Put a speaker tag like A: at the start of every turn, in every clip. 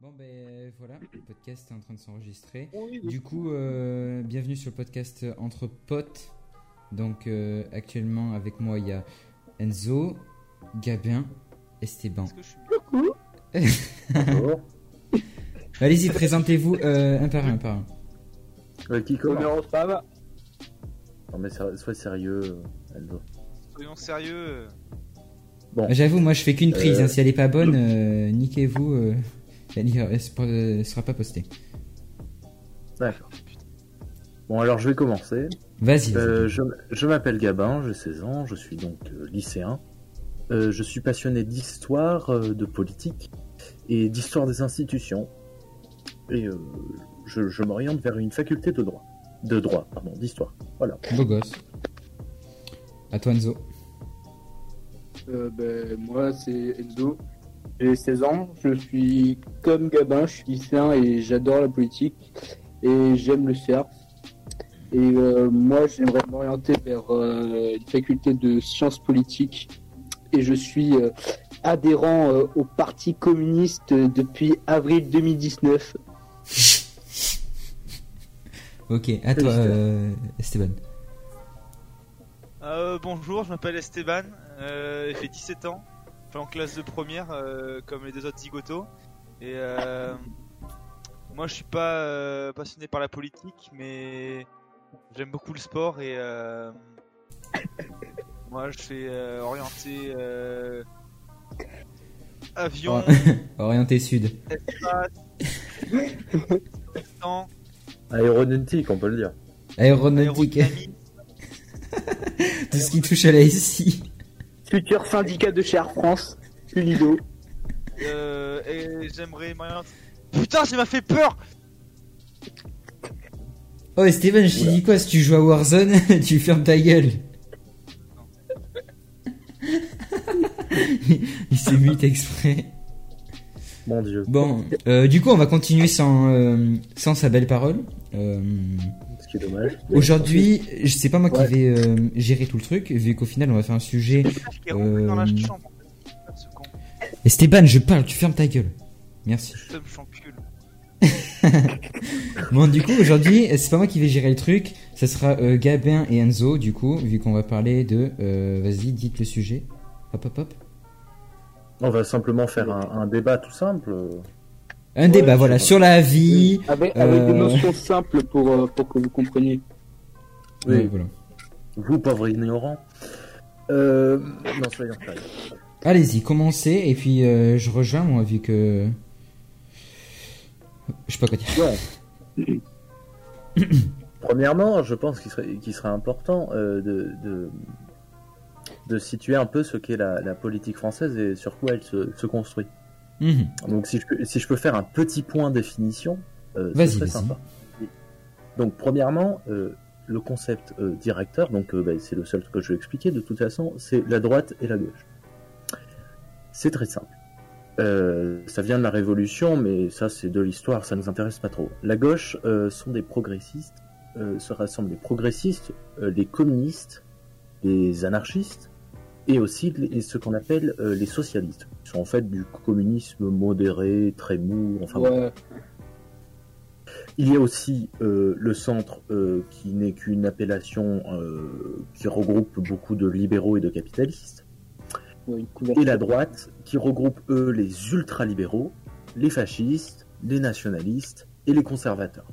A: Bon ben voilà, le podcast est en train de s'enregistrer. Du coup, euh, bienvenue sur le podcast Entre Potes. Donc euh, actuellement avec moi il y a Enzo, Gabin, Esteban.
B: Coucou.
C: Bonjour.
A: Allez-y, présentez-vous euh, un par un, un par un.
C: Euh, qui commence. Non mais sois sérieux, euh, Enzo.
D: Soyons sérieux.
C: Bon,
A: J'avoue, moi je fais qu'une prise.
C: Euh,
A: hein. Si elle est pas bonne, euh, niquez-vous. Euh, elle, ira- elle sera- pas postée.
C: d'accord. Bon alors je vais commencer.
A: Vas-y.
C: Euh, je je m'appelle Gabin, j'ai 16 ans, je suis donc euh, lycéen. Euh, je suis passionné d'histoire, euh, de politique et d'histoire des institutions. Et euh, je, je m'oriente vers une faculté de droit. De droit, pardon, d'histoire. Voilà.
A: Beau gosse. À toi Enzo.
B: Euh, ben, moi, c'est Enzo. J'ai 16 ans. Je suis comme Gabin. Je suis lycéen et j'adore la politique. Et j'aime le surf. Et euh, moi, j'aimerais m'orienter vers euh, une faculté de sciences politiques. Et je suis euh, adhérent euh, au Parti communiste depuis avril 2019.
A: Ok, à toi euh, Esteban.
D: Euh, bonjour, je m'appelle Esteban, euh, j'ai 17 ans, en classe de première euh, comme les deux autres zigotos. Et euh, moi je suis pas euh, passionné par la politique, mais j'aime beaucoup le sport et euh, moi je suis euh, orienté euh, avion,
A: Orienté sud.
D: espace,
C: Aéronautique, on peut le dire.
A: Aéronautique. Tout ce qui touche à la SI.
B: Futur syndicat de chez Air France. Ulido.
D: Euh, et j'aimerais. Putain, ça m'a fait peur!
A: Oh Esteban, je t'ai dit quoi Si tu joues à Warzone, tu fermes ta gueule. Il s'est mute exprès.
C: Mon dieu.
A: Bon, euh, du coup, on va continuer sans, euh, sans sa belle parole. Euh,
C: qui est dommage.
A: Aujourd'hui, je sais pas moi
C: Ouais.
A: qui vais euh, gérer tout le truc, vu qu'au final, on va faire un sujet.
D: Dans la
A: Euh,
D: chambre.
A: Esteban, je parle, tu fermes ta gueule. Merci. Bon, du coup, aujourd'hui, c'est pas moi qui vais gérer le truc. Ça sera euh, Gabin et Enzo, du coup, vu qu'on va parler de. euh, Vas-y, dites le sujet. Hop, hop, hop.
C: On va simplement faire un, un débat tout simple.
A: Un débat,
C: je
A: voilà, sur la vie.
B: Avec, avec des
A: Euh,
B: notions simples pour, euh, pour que vous compreniez.
C: Oui.
A: Voilà.
C: Vous, pauvres ignorants. Euh... Non, soyons sérieux.
A: Allez-y, commencez, et puis euh, je rejoins, moi, vu que. Je sais pas quoi dire.
C: Premièrement, je pense qu'il serait, qu'il serait important euh, de, de, de situer un peu ce qu'est la, la politique française et sur quoi elle se, se construit.
A: Mhm.
C: Donc, si je, peux, si je peux faire un petit point définition, euh, ce
A: Vas-y,
C: serait
A: vas-y.
C: sympa. Donc, premièrement, euh, le concept euh, directeur, donc bah, c'est le seul que je vais expliquer de toute façon, c'est la droite et la gauche. C'est très simple. Ça vient de la Révolution, mais ça c'est de l'histoire, ça nous intéresse pas trop. La gauche sont des progressistes, se rassemblent les progressistes, les communistes, les anarchistes, et aussi les, ce qu'on appelle euh, les socialistes, qui sont en fait du communisme modéré, très mou, enfin. Il y a aussi euh, le centre euh, qui n'est qu'une appellation euh, qui regroupe beaucoup de libéraux et de capitalistes.
B: Ouais.
C: Et la droite qui regroupe eux les ultralibéraux, les fascistes, les nationalistes et les conservateurs.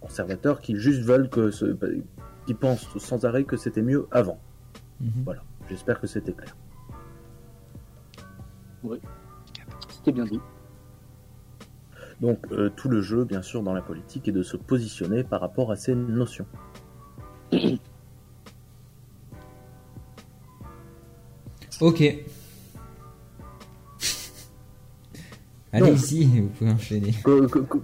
C: Conservateurs qui juste veulent que ce, qui pensent sans arrêt que c'était mieux avant.
A: Mhm.
C: Voilà. J'espère que c'était clair.
B: C'était bien dit.
C: Donc euh, tout le jeu, bien sûr, dans la politique est de se positionner par rapport à ces notions.
A: Ok. Allez-y, vous pouvez enchaîner.
C: Co- co- co-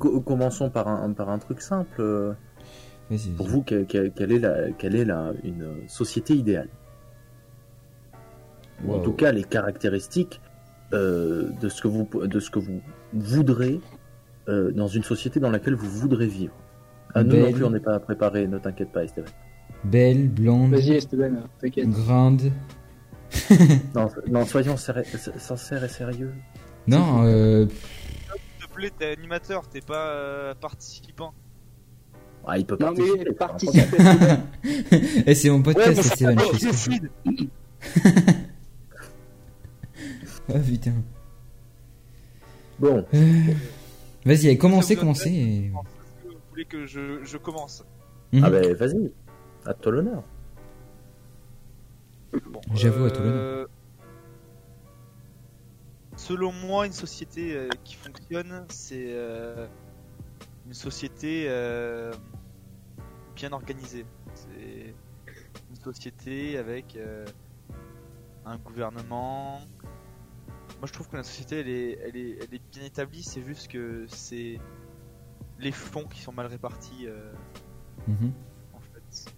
C: co- commençons par un, par un truc simple. Pour vous, que- que- quelle est, la, quelle est la, une société idéale? Ou en tout cas, les caractéristiques euh, de, ce que vous, de ce que vous voudrez euh, dans une société dans laquelle vous voudrez vivre. À nous non
A: Belle.
C: plus, on n'est pas préparé, ne t'inquiète pas, Esteban.
A: Belle, blonde,
B: Vas-y, Esteban, t'inquiète.
A: grande.
C: Non, non soyons sincères et sérieux.
A: Non, euh,
D: plaît, t'es animateur, t'es pas euh, participant.
C: Ah, il peut
B: Non,
C: participer.
B: mais participer.
A: Et c'est mon podcast,
D: Ouais,
A: c'est Oh putain.
C: Bon,
A: Vas-y, allez, commencez, commencez. et-
D: vous voulez que je, je commence
A: Mhm.
C: ah ben vas-y, à toi l'honneur.
D: Bon,
A: J'avoue, à tout
D: euh, Selon moi, une société euh, qui fonctionne, c'est euh, une société euh, bien organisée. C'est une société avec euh, un gouvernement. Moi, je trouve que la société, elle est, elle est, elle est bien établie. C'est juste que c'est les fonds qui sont mal répartis. euh,
A: Mhm.
D: en fait.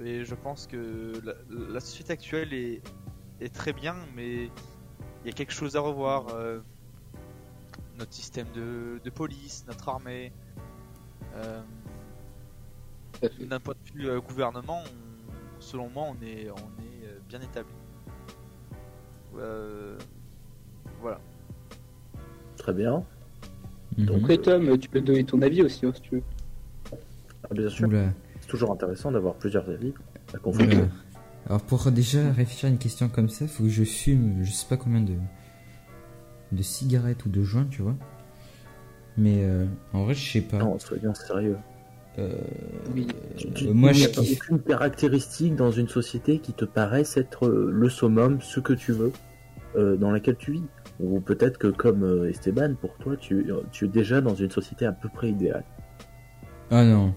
D: Et je pense que la, la société actuelle est, est très bien, mais il y a quelque chose à revoir. euh, notre système de, de police, notre armée. euh. D'un point de vue euh, gouvernement, on- selon moi, on est, on est euh, bien établi. Euh, voilà.
C: Très bien.
A: Mhm.
B: Après, Tom, tu peux donner ton avis aussi, hein, si tu veux.
C: Ah, bien sûr,
A: Oula,
C: c'est toujours intéressant d'avoir plusieurs avis à confronter.
A: Alors pour déjà réfléchir à une question comme ça, faut que je fume, je sais pas combien de de cigarettes ou de joints, tu vois. Mais euh, en vrai, je sais pas.
C: Non, soyons sérieux.
A: Euh,
B: Oui.
A: Euh, moi, je kiffe.
C: aucune caractéristique dans une société qui te paraisse être euh, le summum, ce que tu veux, euh, dans laquelle tu vis. Ou peut-être que, comme euh, Esteban, pour toi, tu, euh, tu es déjà dans une société à peu près idéale.
A: Ah non.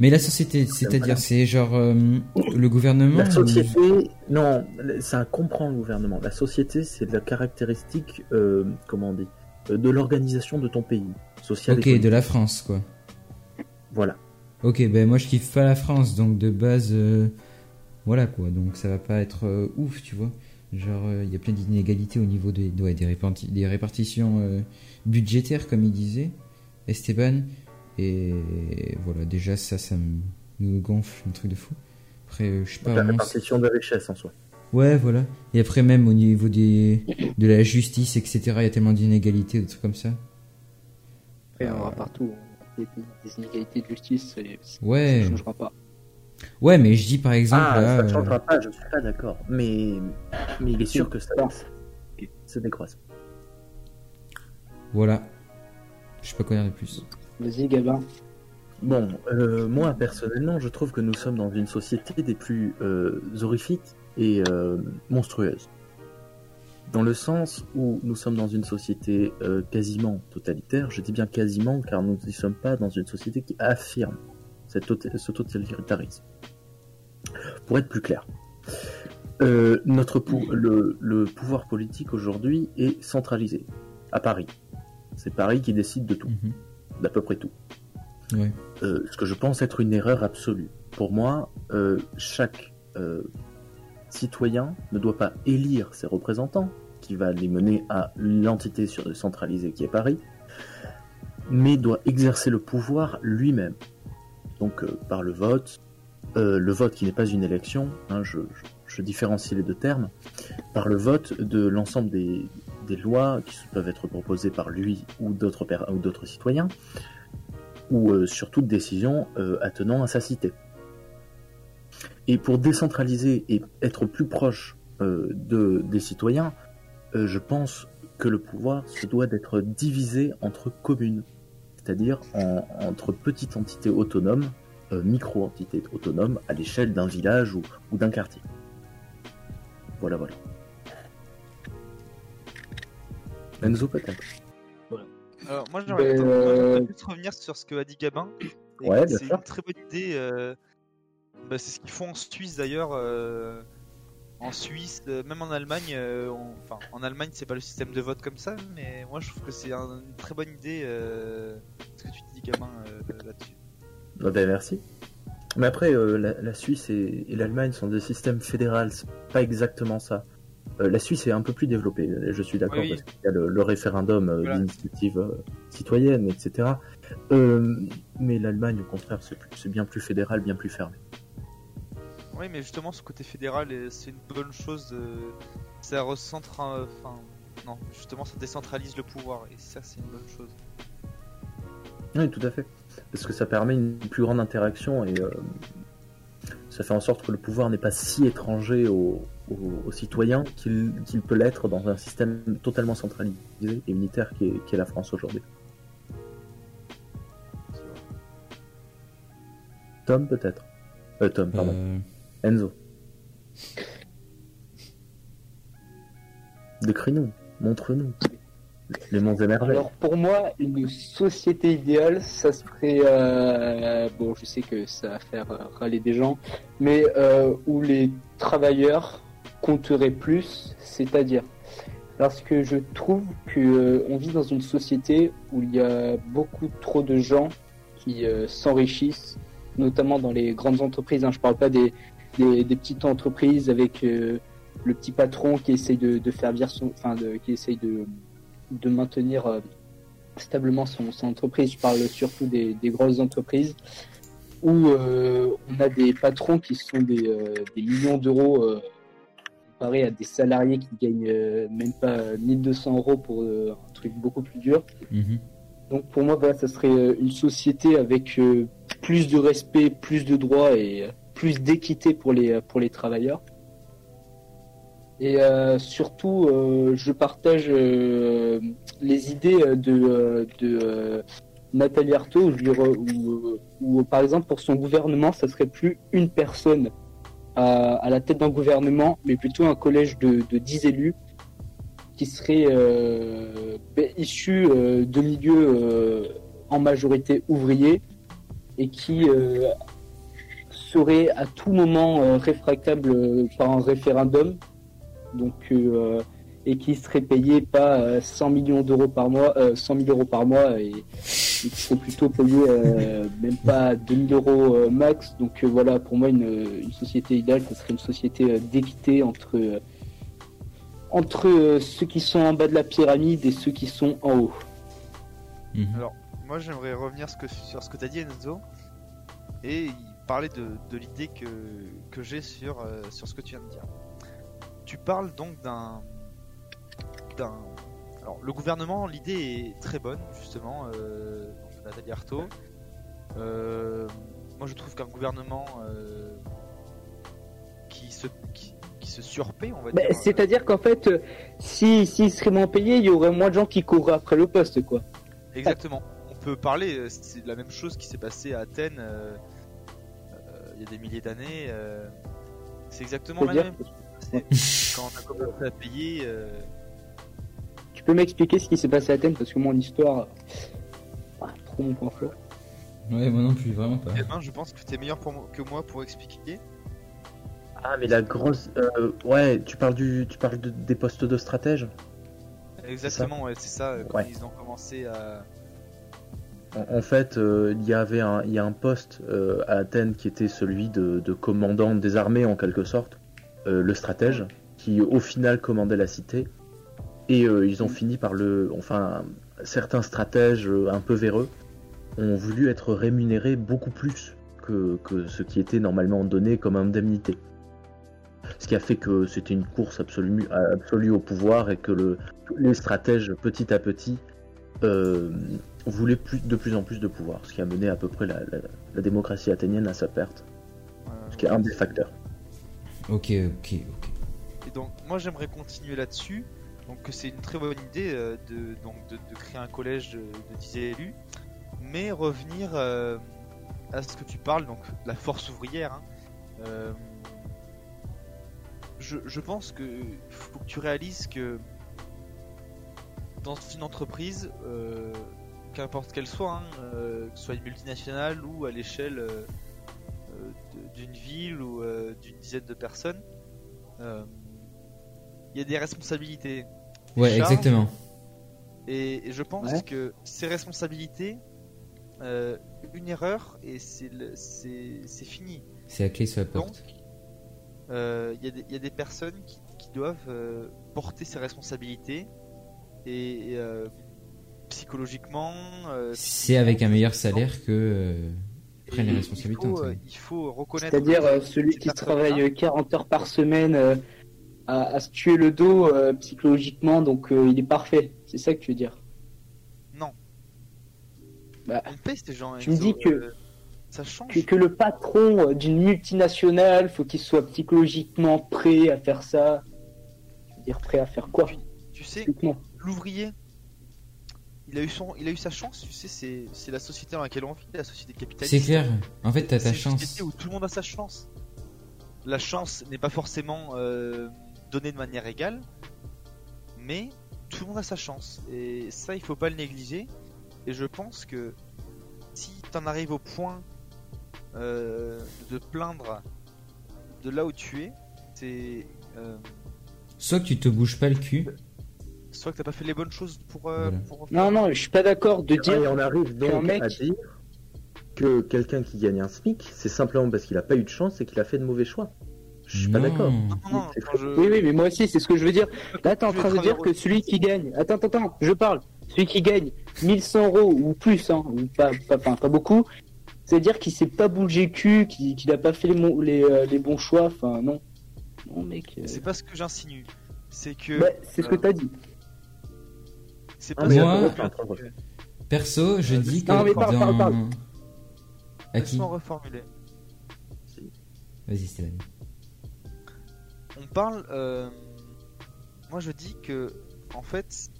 A: Mais la société,
C: voilà.
A: c'est-à-dire, c'est genre euh, le gouvernement.
C: La
A: ou-
C: société, non, ça comprend le gouvernement. La société, c'est la caractéristique, euh, comment on dit, euh, de l'organisation de ton pays, social et
A: Ok, de la France, quoi.
C: Voilà.
A: Ok, ben moi je kiffe pas la France, donc de base, euh, voilà quoi. Donc ça va pas être euh, ouf, tu vois. Genre, euh, il y a plein d'inégalités au niveau des, ouais, des, réparti- des répartitions euh, budgétaires, comme il disait, Esteban. Et voilà, déjà ça, ça me, me gonfle, un truc de fou. Après, euh, je sais pas
C: la répartition de richesse en soi.
A: Ouais, voilà. Et après, même au niveau des, de la justice, etc., il y a tellement d'inégalités, des trucs comme ça.
B: Après, il y en aura partout. Des, des inégalités de justice, et ça
A: Ouais.
B: ne changera pas.
A: Ouais, mais je dis par exemple.
C: Ah,
A: là,
C: ça ne
A: euh,
C: changera pas, je suis pas d'accord. Mais, mais il est sûr que ça se décroise.
A: Voilà. Je sais pas quoi dire de plus.
B: Vas-y, Gabin.
C: Bon, euh, moi personnellement, je trouve que nous sommes dans une société des plus euh, horrifiques et euh, monstrueuses. Dans le sens où nous sommes dans une société euh, quasiment totalitaire, je dis bien quasiment car nous ne sommes pas dans une société qui affirme ce totalitarisme. Pour être plus clair, euh, notre le, le pouvoir politique aujourd'hui est centralisé à Paris. C'est Paris qui décide de tout,
A: Mhm.
C: d'à peu près tout. Euh, ce que je pense être une erreur absolue. Pour moi, euh, chaque citoyen ne doit pas élire ses représentants, qui va les mener à l'entité sur- centralisée qui est Paris, mais doit exercer le pouvoir lui-même. Donc euh, par le vote, euh, le vote qui n'est pas une élection, hein, je, différencie les deux termes, par le vote de l'ensemble des, lois qui peuvent être proposées par lui ou d'autres citoyens, ou euh, sur toute décision attenant à sa cité. Et pour décentraliser et être plus proche de, des citoyens, je pense que le pouvoir se doit d'être divisé entre communes, c'est-à-dire en- entre petites entités autonomes, euh, micro-entités autonomes à l'échelle d'un village ou, ou d'un quartier. Voilà, voilà. Enzo peut-être.
D: Alors, moi, j'aimerais
B: Ben,
D: peut-être- moi,
B: euh,
D: juste revenir sur ce que a dit Gabin. Et
C: Ouais,
D: c'est une très bonne idée. euh, bah, c'est ce qu'ils font en Suisse d'ailleurs. En Suisse, euh, même en Allemagne, euh, on- enfin en Allemagne c'est pas le système de vote comme ça, mais moi je trouve que c'est un- une très bonne idée euh, ce que tu dis Gabin euh, là-dessus.
C: Ah ben, merci. Mais après, euh, la, la Suisse et, et l'Allemagne sont des systèmes fédéraux, c'est pas exactement ça. Euh, la Suisse est un peu plus développée, je suis d'accord,
D: Oui.
C: parce qu'il y a le, le référendum euh,
D: Voilà.
C: d'initiative euh, citoyenne, etc. Euh, mais l'Allemagne, au contraire, c'est bien plus fédéral, bien plus fermé.
D: Oui, mais justement ce côté fédéral, c'est une bonne chose. ça recentre, un- enfin, non, justement, ça décentralise le pouvoir et ça, c'est une bonne chose.
C: Oui, tout à fait. Parce que ça permet une plus grande interaction et euh, ça fait en sorte que le pouvoir n'est pas si étranger aux, citoyens qu'il peut l'être dans un système totalement centralisé et unitaire qui est, la France aujourd'hui. Tom, peut-être? Euh, Tom, pardon. Euh. Enzo. Décris-nous, montre-nous. Les mondes émergents.
B: Alors pour moi, une société idéale, ça serait euh, bon, je sais que ça va faire râler des gens, mais euh, où les travailleurs compteraient plus, c'est-à-dire parce que je trouve que euh, on vit dans une société où il y a beaucoup trop de gens qui s'enrichissent, notamment dans les grandes entreprises. Hein. Je parle pas des, des, petites entreprises avec le petit patron qui essaye de, de faire vivre son, enfin, de, qui essaye de de maintenir euh, stablement son, entreprise. Je parle surtout des, grosses entreprises où euh, on a des patrons qui sont des, euh, millions d'euros comparé à des salariés qui gagnent même pas 1200 euros pour un truc beaucoup plus dur. Mhm. Donc pour moi, voilà, ça serait une société avec plus de respect, plus de droits et plus d'équité pour les, pour les travailleurs. Et euh, surtout, euh, je partage euh, les idées de, de Nathalie Arthaud, où, par exemple pour son gouvernement, ça serait plus une personne à, la tête d'un gouvernement, mais plutôt un collège de, de 10 élus qui seraient issus de milieux en majorité ouvriers et qui seraient à tout moment réfractables par un référendum donc euh, et qui serait payé pas 100 euh, millions d'euros par mois, 100 euh, 000 euros par mois et, qui serait plutôt payé même pas 2000 euros max. Donc voilà, pour moi, une, société idéale, ce serait une société d'équité entre, entre ceux qui sont en bas de la pyramide et ceux qui sont en haut.
D: Mhm. Alors, moi, j'aimerais revenir sur ce que tu as dit, Enzo, et parler de, l'idée que, que j'ai sur, sur ce que tu viens de dire tu parles donc d'un. d'un. Alors, le gouvernement, l'idée est très bonne, justement, euh, Nathalie Arthaud. Euh, moi, je trouve qu'un gouvernement euh, qui se. Qui, se surpaie, on va dire.
B: C'est-à-dire qu'en fait, si s'il serait moins payé, il y aurait moins de gens qui courraient après le poste, quoi.
D: Exactement. On peut parler, c'est la même chose qui s'est passé à Athènes il y a des milliers d'années. c'est exactement la même quand on a commencé à payer. Euh,
B: tu peux m'expliquer ce qui s'est passé à Athènes parce que mon histoire. Ah, trop mon point fort.
A: Ouais, moi non plus, vraiment pas.
D: Eh ben, je pense que t'es meilleur que moi pour expliquer.
C: Ah, mais la grosse. Euh, ouais, tu parles, du, tu parles des postes de stratège?
D: Exactement, ouais, c'est ça. Quand ils ont commencé à.
C: En, fait, euh, il y avait un, a un poste à Athènes qui était celui de, commandant des armées en quelque sorte. Euh, le stratège, qui au final commandait la cité. Et euh, ils ont fini par le. Enfin, certains stratèges euh, un peu véreux ont voulu être rémunérés beaucoup plus que, ce qui était normalement donné comme indemnité. Ce qui a fait que c'était une course absolue, au pouvoir et que le, les stratèges, petit à petit, voulaient plus, de plus en plus de pouvoir. Ce qui a mené à peu près la, la démocratie athénienne à sa perte. Ce qui est un des facteurs.
A: Ok, ok, ok.
D: Et donc, moi j'aimerais continuer là-dessus. Donc, c'est une très bonne idée euh, de, donc, de, créer un collège de, 10 élus, mais revenir euh, à ce que tu parles, donc la force ouvrière. Hein. Euh, je, pense que faut que tu réalises que dans une entreprise, qu'importe qu'elle soit, hein, que ce soit une multinationale ou à l'échelle d'une ville ou euh, d'une dizaine de personnes, euh, il y a des responsabilités.
A: Ouais, exactement.
D: Et, je pense que ces responsabilités, euh, une erreur et c'est fini.
A: C'est la clé sur la porte.
D: Il y, a des personnes qui, doivent porter ces responsabilités et, psychologiquement.
A: c'est avec un meilleur salaire que les responsabilités.
D: Il faut, euh, il faut reconnaître.
B: C'est-à-dire euh, celui qui travaille 40 heures par semaine euh, à, se tuer le dos psychologiquement, donc il est parfait. C'est ça que tu veux dire?
D: Non.
B: Bah,
D: On paye ces gens.
B: Tu me dis que
D: ça change.
B: Que, que le patron d'une multinationale, faut qu'il soit psychologiquement prêt à faire ça. Je veux dire prêt à faire quoi?
D: Tu sais, l'ouvrier, il a eu son, il a eu sa chance. Tu sais, c'est, c'est la société dans laquelle on vit, la société capitaliste.
A: C'est clair. En fait, t'as ta chance. C'est
D: société où tout le monde a sa chance. La chance n'est pas forcément euh, donnée de manière égale, mais tout le monde a sa chance. Et ça, il faut pas le négliger. Et je pense que si t'en arrives au point euh, de plaindre de là où tu es, c'est. Euh,
A: soit que tu te bouges pas le cul.
D: Soit que t'as pas fait les bonnes choses pour. Euh,
B: non, non, je suis pas d'accord de dire.
C: Et on arrive donc mec... à dire que quelqu'un qui gagne un SMIC, c'est simplement parce qu'il a pas eu de chance et qu'il a fait de mauvais choix. Je suis pas d'accord.
B: Oui, oui, mais moi aussi, c'est ce que je veux dire. Là, t'es en train de dire que celui qui gagne. Attends, attends, attends, je parle. Celui qui gagne 1100 euros ou plus, hein, ou pas, pas, pas beaucoup, c'est-à-dire qu'il s'est pas bougé cul, qu'il n'a pas fait les, euh, les, bons choix. Enfin, non. Non, mec. Euh.
D: C'est pas ce que j'insinue. C'est que.
B: Bah, c'est ce que t'as dit.
A: C'est pas Moi, perso, je dis que. Non, mais parle, parle, parle.
D: À qui reformuler.
A: Vas-y, Stéphane.
D: On parle. Euh... Moi, je dis que, en fait,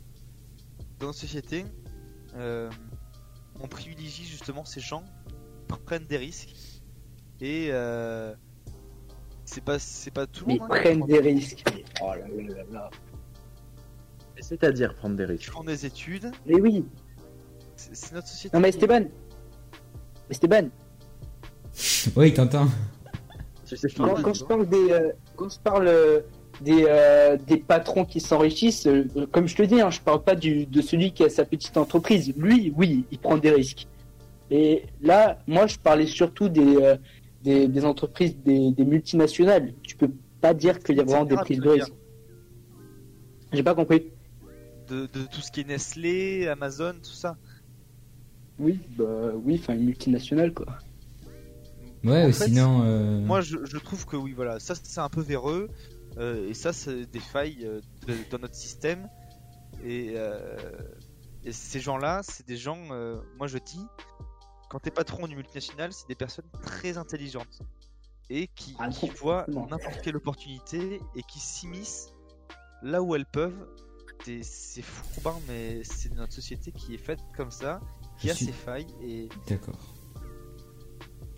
D: dans notre société, euh... on privilégie justement ces gens prennent des risques et euh, c'est pas c'est pas tout le
B: monde. Ils hein, prennent des risques. Oh là là là
C: C'est-à-dire prendre des risques.
D: Ils font des études.
B: Mais oui.
D: C'est notre société.
B: Non mais Esteban. Esteban.
A: oui, t'entends.
B: Quand, quand, je parle des euh, quand je parle euh, des, euh, des patrons qui s'enrichissent, euh, comme je te dis, hein, je parle pas du, de celui qui a sa petite entreprise. Lui, oui, il prend des risques. Et là, moi, je parlais surtout des, euh, des, entreprises, des, multinationales. Tu peux pas dire qu'il y a vraiment des prises de risque. J'ai pas compris.
D: De, tout ce qui est Nestlé, Amazon, tout ça.
B: Oui, bah oui, enfin une multinationale quoi.
A: Ouais, sinon. Euh,
D: moi, je, trouve que oui, voilà, ça c'est un peu véreux euh, et ça c'est des failles dans notre système et, et ces gens-là, c'est des gens, moi je dis, quand t'es patron d'une multinationale, c'est des personnes très intelligentes et qui, ah, voient n'importe quelle opportunité et qui s'immiscent là où elles peuvent. C'est fou, mais c'est notre société qui est faite comme ça, qui a ses failles et.
A: D'accord.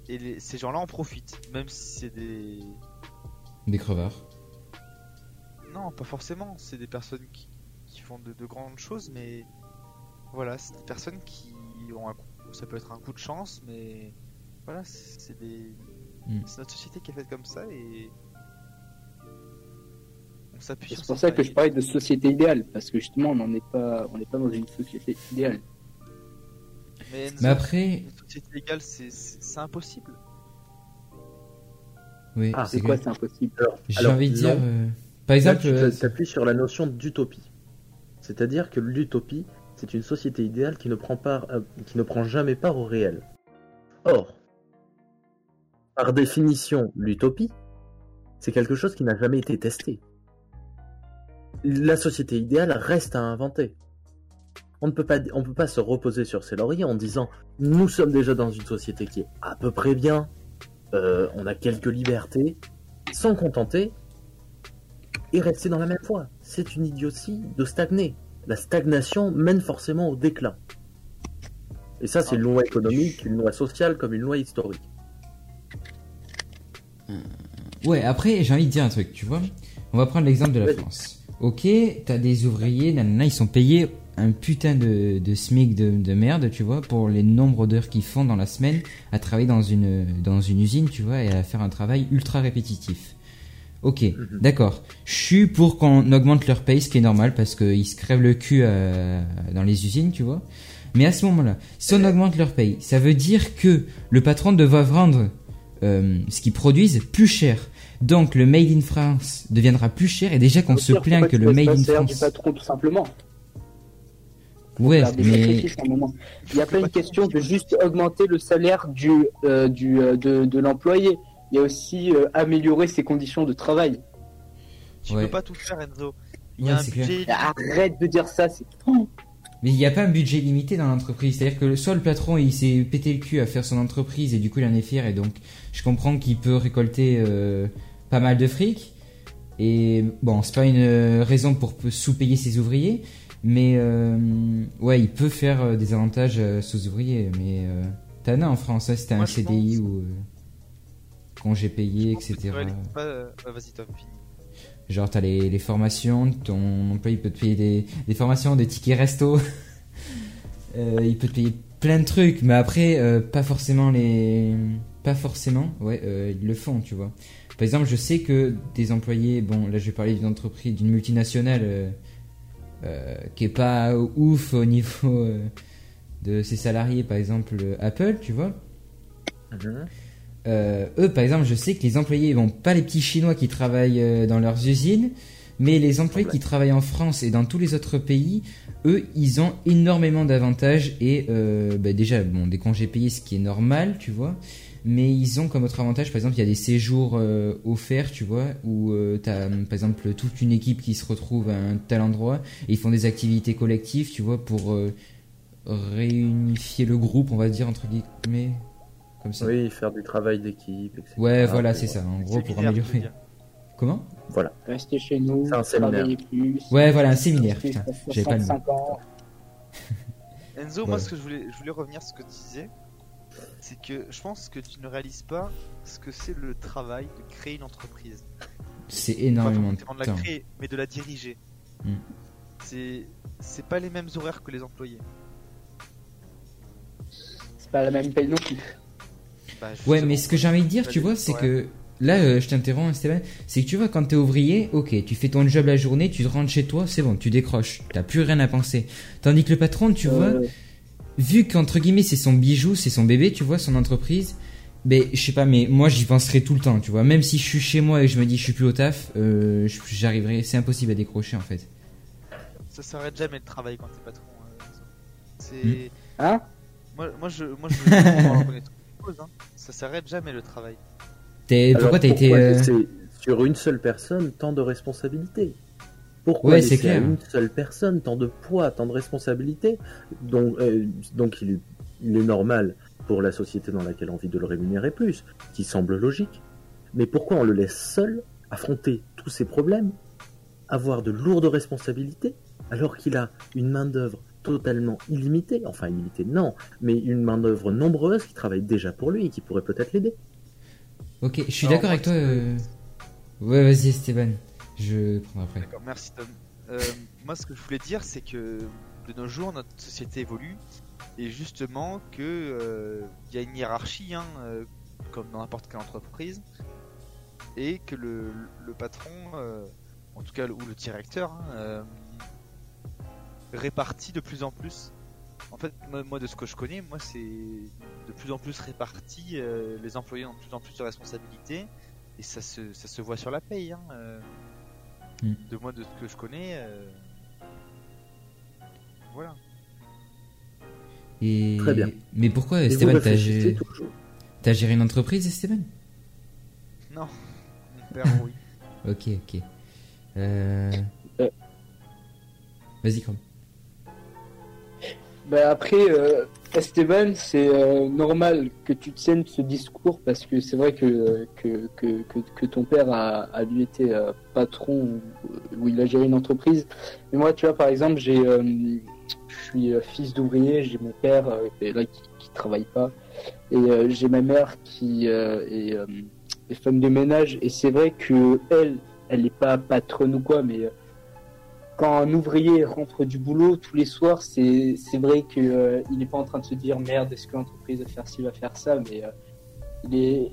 D: Et ces gens-là en profitent, même si c'est des.
A: Des crevards.
D: Non, pas forcément. C'est des personnes qui, font de, de, grandes choses, mais voilà, c'est des personnes qui ont un ça peut être un coup de chance, mais voilà, c'est des... Hmm. notre société qui est faite comme ça et
B: on s'appuie. C'est pour ça que je parlais de société idéale, parce que justement, on n'en est pas, on n'est pas dans une société idéale.
D: Mais,
A: mais après,
D: une société idéale, c'est impossible.
A: Oui,
B: ah, c'est quoi, c'est impossible
A: J'ai envie de dire, euh, par exemple, tu
C: euh, sur la notion d'utopie, c'est-à-dire que l'utopie, c'est une société idéale qui ne, prend part, euh, qui ne prend jamais part au réel. Or, par définition, l'utopie, c'est quelque chose qui n'a jamais été testé. La société idéale reste à inventer. On ne peut pas, on peut pas se reposer sur ses lauriers en disant nous sommes déjà dans une société qui est à peu près bien, euh, on a quelques libertés, s'en contenter et rester dans la même voie. C'est une idiotie de stagner la stagnation mène forcément au déclin. Et ça, c'est une loi économique, une loi sociale comme une loi historique.
A: Ouais, après, j'ai envie de dire un truc, tu vois. On va prendre l'exemple de la France. Ok, t'as des ouvriers, nanana, ils sont payés un putain de, de SMIC de, de, merde, tu vois, pour les nombres d'heures qu'ils font dans la semaine à travailler dans une, dans une usine, tu vois, et à faire un travail ultra répétitif. Ok, mhm. d'accord. Je suis pour qu'on augmente leur paye, ce qui est normal parce qu'ils se crèvent le cul euh, dans les usines, tu vois. Mais à ce moment-là, si on augmente leur paye, ça veut dire que le patron devra vendre euh, ce qu'ils produisent plus cher. Donc le Made in France deviendra plus cher et déjà qu'on se plaint que le Made in France.
B: du patron tout simplement.
A: Ouais, mais
B: il n'y a pas une question de juste augmenter le salaire du, euh, du de, de l'employé il y a aussi euh, améliorer ses conditions de travail.
D: Tu
A: Ouais.
D: peux pas tout faire, Enzo. Il y
A: Ouais,
D: a un budget.
B: Arrête de dire ça, c'est trop.
A: Mais il n'y a pas un budget limité dans l'entreprise. C'est-à-dire que soit le patron il s'est pété le cul à faire son entreprise et du coup il en est fier et donc je comprends qu'il peut récolter euh, pas mal de fric. Et bon, c'est pas une euh, raison pour sous-payer ses ouvriers, mais euh, ouais, il peut faire euh, des avantages aux ouvriers. Mais euh, t'en as en France, hein, si t'as un CDI
D: pense-
A: ou euh, congé payé, etc.
D: Vas-y, Tom.
A: Genre, t'as les, les formations, ton employé peut te payer des, des formations, des tickets resto. Il peut te payer plein de trucs, mais après, euh, pas forcément les. Pas forcément, ouais, euh, ils le font, tu vois. Par exemple, je sais que des employés, bon, là je vais parler d'une entreprise, d'une multinationale euh, qui est pas ouf au niveau de ses salariés, par exemple Apple, tu vois.
C: Mhm.
A: Euh, eux, par exemple, je sais que les employés, bon, pas les petits Chinois qui travaillent dans leurs usines, mais les employés qui travaillent en France et dans tous les autres pays, eux, ils ont énormément d'avantages et euh, bah, déjà, bon, des congés payés, ce qui est normal, tu vois. Mais ils ont comme autre avantage, par exemple, il y a des séjours euh, offerts, tu vois, où tu as, par exemple, toute une équipe qui se retrouve à un tel endroit et ils font des activités collectives, tu vois, pour euh, réunifier le groupe, on va dire, entre guillemets, comme ça.
C: Oui, faire du travail d'équipe, etc.
A: Ouais, voilà, c'est ça. En gros, pour améliorer. Comment
C: Voilà.
B: Rester chez nous,
C: C'est un séminaire.
B: plus.
A: Ouais, voilà, un séminaire. Putain, j'avais pas le mot.
B: 65 ans.
D: Enzo,
A: Ouais.
D: moi, ce que je voulais, je voulais revenir sur ce que tu disais, c'est que je pense que tu ne réalises pas ce que c'est le travail de créer une entreprise.
A: C'est énormément de
D: forcément de la
A: temps.
D: créer, mais de la diriger.
A: Hmm.
D: C'est, c'est pas les mêmes horaires que les employés.
B: C'est pas la même paye non plus.
D: Bah,
A: Ouais, mais ce que j'ai envie de dire, tu vois, c'est que là, euh, je t'interromps, Stéphane, c'est que tu vois, quand t'es ouvrier, ok, tu fais ton job la journée, tu rentres chez toi, c'est bon, tu décroches, t'as plus rien à penser. Tandis que le patron, tu vois, vu qu'entre guillemets c'est son bijou, c'est son bébé, tu vois, son entreprise, ben je sais pas, mais moi j'y penserai tout le temps, tu vois. Même si je suis chez moi et je me dis je suis plus au taf, euh, j'arriverai, c'est impossible à décrocher en fait.
D: Ça s'arrête jamais le travail quand t'es patron. euh. C'est.
B: Hein?
D: Moi, moi, je, moi, je, je hein. Ça s'arrête jamais le travail.
A: T'es- pourquoi t'as été, euh,
C: laisser sur une seule personne tant de responsabilités? Pourquoi
A: Ouais, c'est
C: à
A: clair.
C: une seule personne tant de poids, tant de responsabilités? Donc, euh, donc il, est, il est normal pour la société dans laquelle on vit de le rémunérer plus, qui semble logique. Mais pourquoi on le laisse seul affronter tous ces problèmes, avoir de lourdes responsabilités, alors qu'il a une main-d'œuvre totalement illimitée? Enfin, illimitée, non, mais une main-d'œuvre nombreuse qui travaille déjà pour lui et qui pourrait peut-être l'aider.
A: Ok, je suis d'accord avec toi. euh, Ouais, vas-y, Esteban. Je prendrai après.
D: D'accord, merci Tom. Euh, moi, ce que je voulais dire, c'est que de nos jours, notre société évolue et justement que euh, il y a une hiérarchie, hein, euh, comme dans n'importe quelle entreprise, et que le, le patron, euh, en tout cas ou le directeur, hein, euh, répartit de plus en plus. En fait, moi, moi, de ce que je connais, moi c'est de plus en plus réparti. euh, les employés ont de plus en plus de responsabilités et ça se, ça se voit sur la paye. Hein, euh,
A: Mm.
D: de moi de ce que je connais. euh, Voilà.
A: Et...
C: Très bien.
A: Mais pourquoi,
C: Et
A: Esteban, t'as géré...
C: toujours.
A: t'as géré une entreprise, Esteban
D: Non, mon père, oui.
A: Ok, ok. Euh...
B: Euh.
A: Vas-y, Chrome.
B: Bah après, euh, Esteban, c'est euh, normal que tu saignes ce discours parce que c'est vrai que, que, que, que, que ton père a, a lui été euh, patron ou, il a géré une entreprise. Mais moi, tu vois, par exemple, j'ai, euh, je suis euh, fils d'ouvrier, j'ai mon père euh, là qui, qui travaille pas et euh, j'ai ma mère qui euh, est, euh, femme de ménage et c'est vrai que elle, elle n'est pas patronne ou quoi, mais euh, quand un ouvrier rentre du boulot tous les soirs, c'est c'est vrai que euh, il n'est pas en train de se dire merde, est-ce que l'entreprise va faire ci, va faire ça, mais euh, il est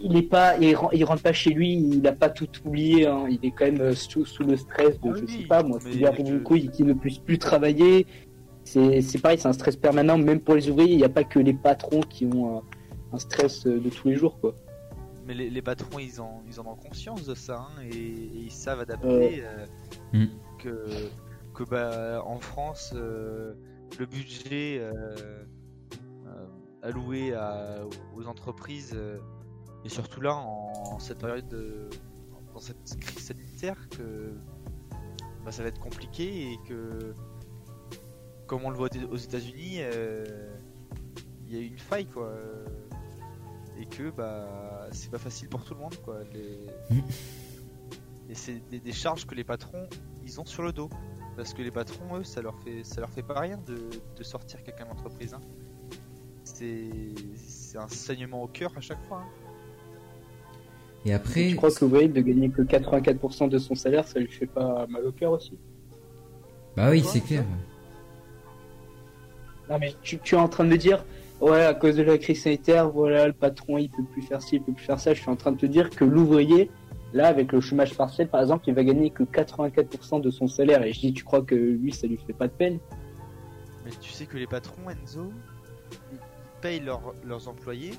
B: il est pas il, ren- il rentre pas chez lui, il n'a pas tout oublié, hein, il est quand même euh, sous, sous le stress de
D: Ah
B: je
D: oui,
B: sais pas moi, lui arrive
D: je-
B: une couille qui ne puisse plus travailler, c'est c'est pareil, c'est un stress permanent, même pour les ouvriers, il n'y a pas que les patrons qui ont un, un stress euh, de tous les jours quoi.
D: Mais les, les patrons, ils, en, ils en ont conscience de ça hein, et, et ils savent adapter. euh,
A: Mm.
D: Que, que bah, en France, euh, le budget euh, euh, alloué à- aux entreprises, et surtout là, en, cette période, de, dans cette crise sanitaire, que bah, ça va être compliqué et que, comme on le voit aux États-Unis, il y a une faille quoi et que bah c'est pas facile pour tout le monde quoi. Les... et c'est des, charges que les patrons ils ont sur le dos parce que les patrons eux ça leur fait ça leur fait pas rien de, sortir quelqu'un d'entreprise. Hein. C'est un saignement au cœur à chaque fois. Hein.
A: Et après.
B: Je crois que voyez de gagner que 84% de son salaire, ça lui fait pas mal au cœur aussi
A: Bah oui, c'est clair.
B: Non mais tu, tu, es en train de me dire, ouais, à cause de la crise sanitaire, voilà, le patron, il peut plus faire ci, il peut plus faire ça. Je suis en train de te dire que l'ouvrier, là, avec le chômage partiel, par exemple, il va gagner que 84% de son salaire. Et je dis, tu crois que lui, ça lui fait pas de peine?
D: Mais tu sais que les patrons, Enzo, ils payent leurs employés.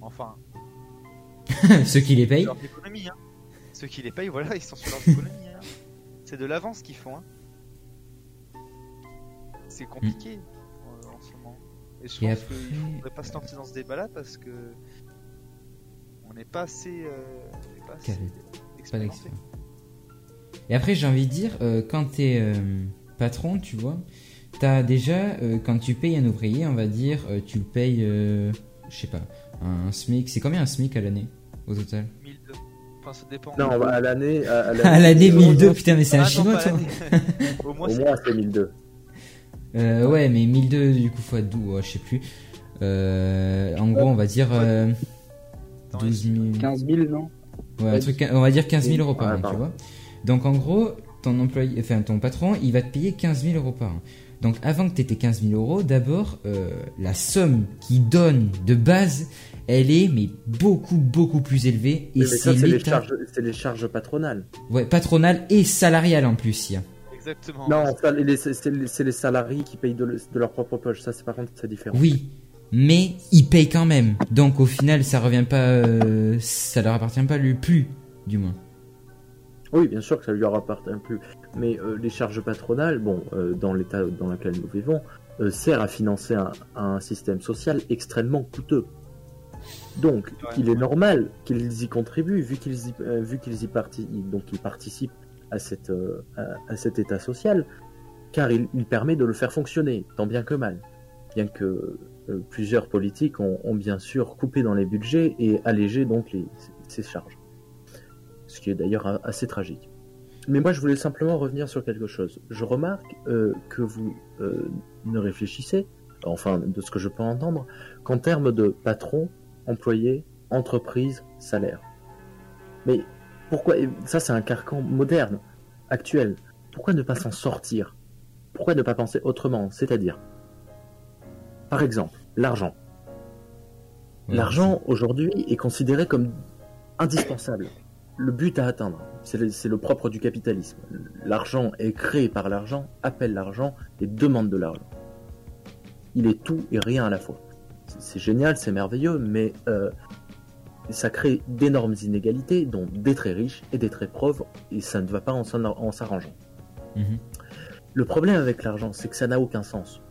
D: Enfin.
A: Ceux qui les payent
D: leur économie, hein. Ceux qui les payent, voilà, ils sont sur leur économie. Hein. C'est de l'avance qu'ils font. Hein. C'est compliqué. Et je pense qu'il ne faudrait pas se lancer dans ce débat-là parce que on pas assez, euh, pas assez
A: Et après, j'ai envie de dire, euh, quand tu es euh, patron, tu vois, tu as déjà, quand tu payes un ouvrier, on va dire, tu le payes, je sais pas, un SMIC. C'est combien un SMIC à l'année au total?
D: 1002. Enfin, ça dépend.
C: Non, à l'année.
A: À l'année 1002, putain, mais c'est un ah, chinois, toi.
C: Au moins, c'est 1002.
A: Euh, ouais, mais 1002 du coup fois 12, je sais plus. Euh, en gros, on va dire
B: 12 000. 15 000, non
A: Ouais, un truc, on va dire 15 000 euros par an, tu vois. Donc en gros, ton employé, enfin ton patron, il va te payer 15 000 euros par an. Donc avant que tu aies tes 15 000 euros, d'abord, euh, la somme qu'il donne de base, elle est mais beaucoup beaucoup plus élevée.
C: Et c'est les, charges, les charges patronales.
A: Ouais, patronales et salariales en plus.
D: Exactement.
C: Non, c'est les, salariés qui payent de, leur propre poche. Ça, c'est par contre, c'est différent.
A: Oui, mais ils payent quand même. Donc au final, ça revient pas, euh, ça leur appartient pas lui plus, du moins.
C: Oui, bien sûr que ça lui appartient plus. Mais euh, les charges patronales, bon, euh, dans l'état dans lequel nous vivons, sert à financer un, système social extrêmement coûteux. Donc, il est normal qu'ils y contribuent, vu qu'ils y, vu qu'ils y participent, donc ils participent à, cette, euh, à, cet état social, car il, permet de le faire fonctionner, tant bien que mal. Bien que euh, plusieurs politiques ont, bien sûr coupé dans les budgets et allégé donc ces charges. Ce qui est d'ailleurs assez tragique. Mais moi, je voulais simplement revenir sur quelque chose. Je remarque euh, que vous ne réfléchissez, enfin de ce que je peux entendre, qu'en termes de patron, employé, entreprise, salaire. Mais pourquoi Ça, c'est un carcan moderne, actuel. Pourquoi ne pas s'en sortir? Pourquoi ne pas penser autrement? C'est-à-dire, par exemple, l'argent. L'argent, aujourd'hui, est considéré comme indispensable. Le but à atteindre, c'est le, propre du capitalisme. L'argent est créé par l'argent, appelle l'argent et demande de l'argent. Il est tout et rien à la fois. C'est génial, c'est merveilleux, mais euh, ça crée d'énormes inégalités, dont des très riches et des très pauvres, et ça ne va pas en s'arrangeant. Mhm. Le problème avec l'argent, c'est que ça n'a aucun sens.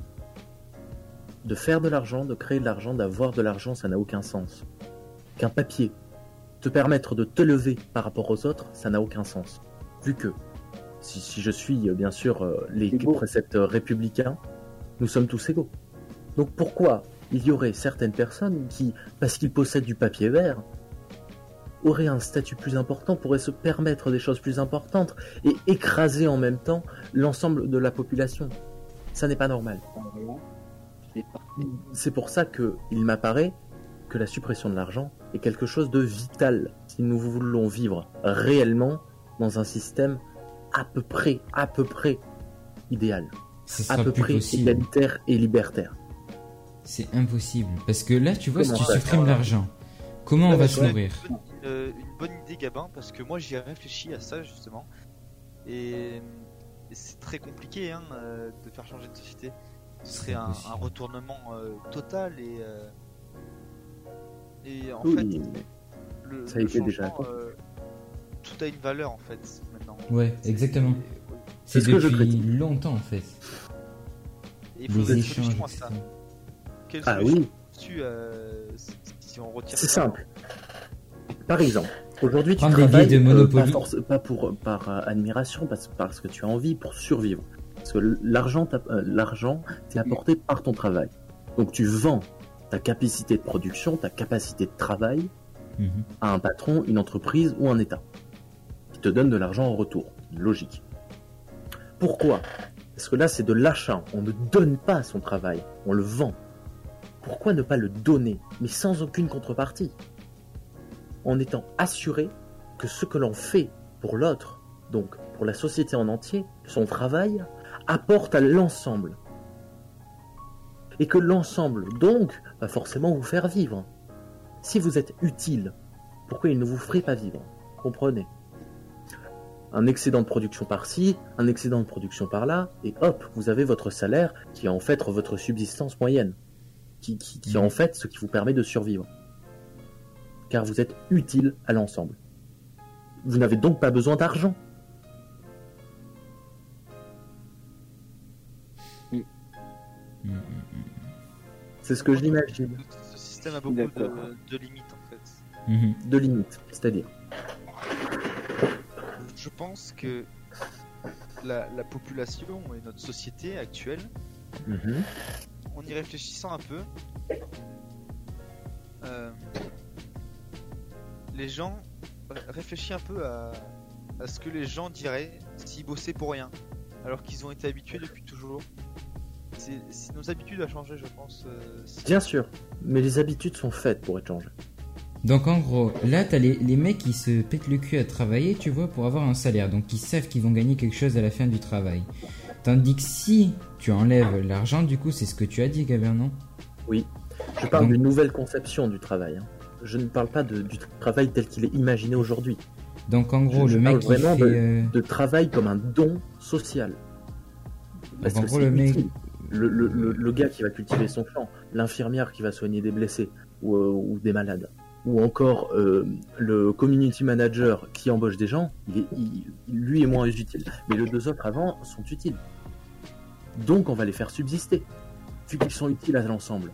C: De faire de l'argent, de créer de l'argent, d'avoir de l'argent, ça n'a aucun sens. Qu'un papier te permettre de te lever par rapport aux autres, ça n'a aucun sens. Vu que, si, je suis bien sûr euh, les préceptes républicains, nous sommes tous égaux. Donc pourquoi il y aurait certaines personnes qui, parce qu'ils possèdent du papier vert, auraient un statut plus important, pourraient se permettre des choses plus importantes et écraser en même temps l'ensemble de la population? Ça n'est pas normal. C'est pour ça que il m'apparaît que la suppression de l'argent est quelque chose de vital si nous voulons vivre réellement dans un système à peu près, à peu près idéal, à peu près égalitaire et libertaire.
A: C'est impossible. Parce que là, tu vois, si tu supprimes l'argent, comment on va se nourrir
D: euh, Une bonne idée, Gabin, parce que moi, j'y ai réfléchi à ça, justement. Et, c'est très compliqué hein, euh, de faire changer de société. Ce serait un, retournement euh, total et. et en fait, le, ça a été déjà. tout a une valeur, en fait, maintenant.
A: Ouais, exactement. C'est ce que je longtemps, en fait.
D: il faut des échanges. Ça
C: ah oui.
D: Euh, si on retire
C: C'est simple. Par exemple, Aujourd'hui, tu
A: Prendre des
C: travailles
A: de
C: euh,
A: Monopoly.
C: pas, force- pas pour par euh, admiration, parce, parce que tu as envie, pour survivre. Parce que l'argent, euh, l'argent, t'est apporté par ton travail. Donc tu vends ta capacité de production, ta capacité de travail
A: Mhm.
C: à un patron, une entreprise ou un État, qui te donne de l'argent en retour. Logique. Pourquoi? Parce que là, c'est de l'achat. On ne donne pas son travail, on le vend. Pourquoi ne pas le donner, mais sans aucune contrepartie En étant assuré que ce que l'on fait pour l'autre, donc pour la société en entier, son travail, apporte à l'ensemble. Et que l'ensemble, donc, va forcément vous faire vivre. Si vous êtes utile, pourquoi il ne vous ferait pas vivre? Comprenez? Un excédent de production par-ci, un excédent de production par-là, et hop, vous avez votre salaire qui est en fait votre subsistance moyenne, qui, est en fait ce qui vous permet de survivre. Car vous êtes utile à l'ensemble. Vous n'avez donc pas besoin d'argent. C'est ce que je l'imagine.
D: Ce système a beaucoup de, limites en fait.
A: Mhm.
C: De limite, c'est-à-dire.
D: Je pense que la, la population et notre société actuelle,
C: Mhm.
D: en y réfléchissant un peu, euh, les gens réfléchissent un peu à, à ce que les gens diraient s'ils bossaient pour rien, alors qu'ils ont été habitués depuis toujours. C'est nos habitudes à changer, je pense. euh,
C: Bien sûr, mais les habitudes sont faites pour être changées.
A: Donc en gros, là t'as les, les mecs qui se pètent le cul à travailler, tu vois, pour avoir un salaire. Donc ils savent qu'ils vont gagner quelque chose à la fin du travail. Tandis que si tu enlèves l'argent, du coup, c'est ce que tu as dit, Gabin, non?
C: Je parle
A: Donc-
C: d'une nouvelle conception du travail. hein. Je ne parle pas de- du travail tel qu'il est imaginé aujourd'hui.
A: Donc en gros,
C: Je- je
A: le
C: parle
A: mec qui
C: vraiment
A: fait...
C: de-
A: euh,
C: De travail comme un don social. Parce
A: Donc, en
C: que
A: gros,
C: c'est
A: le mec-
C: utile. Le, le- le- le gars qui va cultiver son champ, l'infirmière qui va soigner des blessés ou, euh, ou des malades, ou encore euh, le community manager qui embauche des gens, il est- il- lui est moins utile. Mais les deux autres avant sont utiles. Donc on va les faire subsister, vu qu'ils sont utiles à l'ensemble.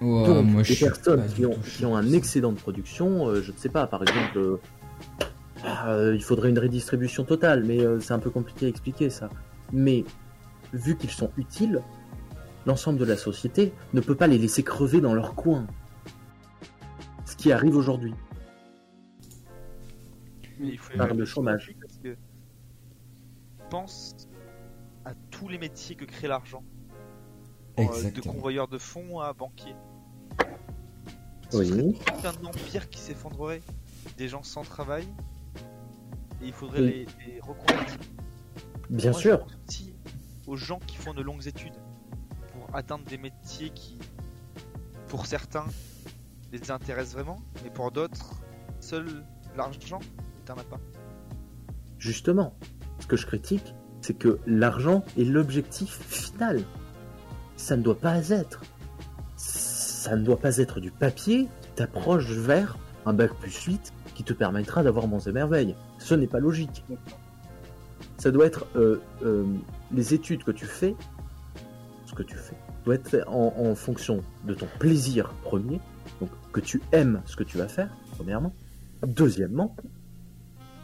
A: ouais,
C: Donc,
A: moi,
C: les personnes qui ont, qui ont un excédent de production, euh, je ne sais pas, par exemple, euh, il faudrait une redistribution totale, mais c'est un peu compliqué à expliquer ça. Mais vu qu'ils sont utiles, l'ensemble de la société ne peut pas les laisser crever dans leur coin. Ce qui arrive aujourd'hui.
D: Mais il faut y
C: Par le chômage.
D: là-dessus Parce que pense à tous les métiers que crée l'argent. Euh, de convoyeur de fonds à banquier.
C: Oui.
D: Tout un empire qui s'effondrerait. Des gens sans travail. Et il faudrait
C: Oui.
D: les, les reconvertir.
C: Bien
D: Moi, je
C: sûr.
D: Aux gens qui font de longues études pour atteindre des métiers qui, pour certains, les intéressent vraiment, mais pour d'autres, seul l'argent un appât.
C: Justement, ce que je critique, c'est que l'argent est l'objectif final. Ça ne doit pas être. Ça ne doit pas être du papier qui t'approche vers un bac plus 8 qui te permettra d'avoir mon et merveilles. Ce n'est pas logique. Ça doit être euh, euh, les études que tu fais, ce que tu fais, doit être en, fonction de ton plaisir premier, donc que tu aimes ce que tu vas faire, premièrement. Deuxièmement,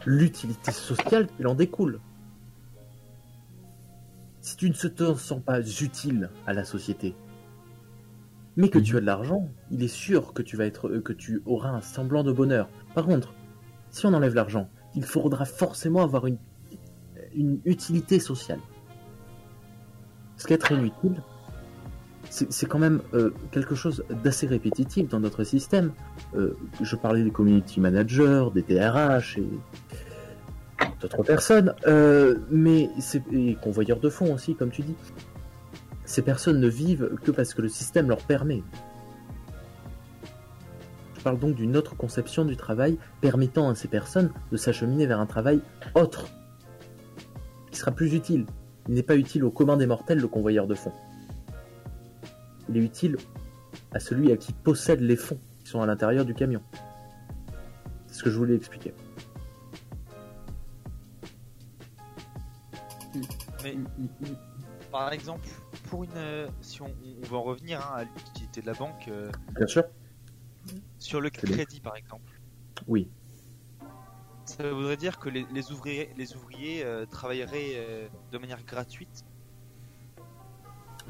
C: l'utilité sociale qui en découle. Si tu ne te sens pas utile à la société, mais que tu as de l'argent, il est sûr que tu vas être, euh, que tu auras un semblant de bonheur. Par contre, si on enlève l'argent, il faudra forcément avoir une, une utilité sociale. Parce qu'être inutile, c'est quand même euh, quelque chose d'assez répétitif dans notre système. Euh, je parlais des community managers, des TRH et d'autres personnes, euh, mais et convoyeurs de fonds aussi, comme tu dis. Ces personnes ne vivent que parce que le système leur permet. Je parle donc d'une autre conception du travail permettant à ces personnes de s'acheminer vers un travail autre, qui sera plus utile. Il n'est pas utile au commun des mortels, le convoyeur de fonds. Il est utile à celui à qui possède les fonds qui sont à l'intérieur du camion. C'est ce que je voulais expliquer.
D: Mais par exemple, pour une, euh, si on, on va en revenir hein, à l'utilité de la banque, euh,
C: Bien sûr.
D: sur le
C: bien.
D: crédit par exemple.
C: Oui.
D: Ça voudrait dire que les, ouvriers, les ouvriers euh, travailleraient euh, de manière gratuite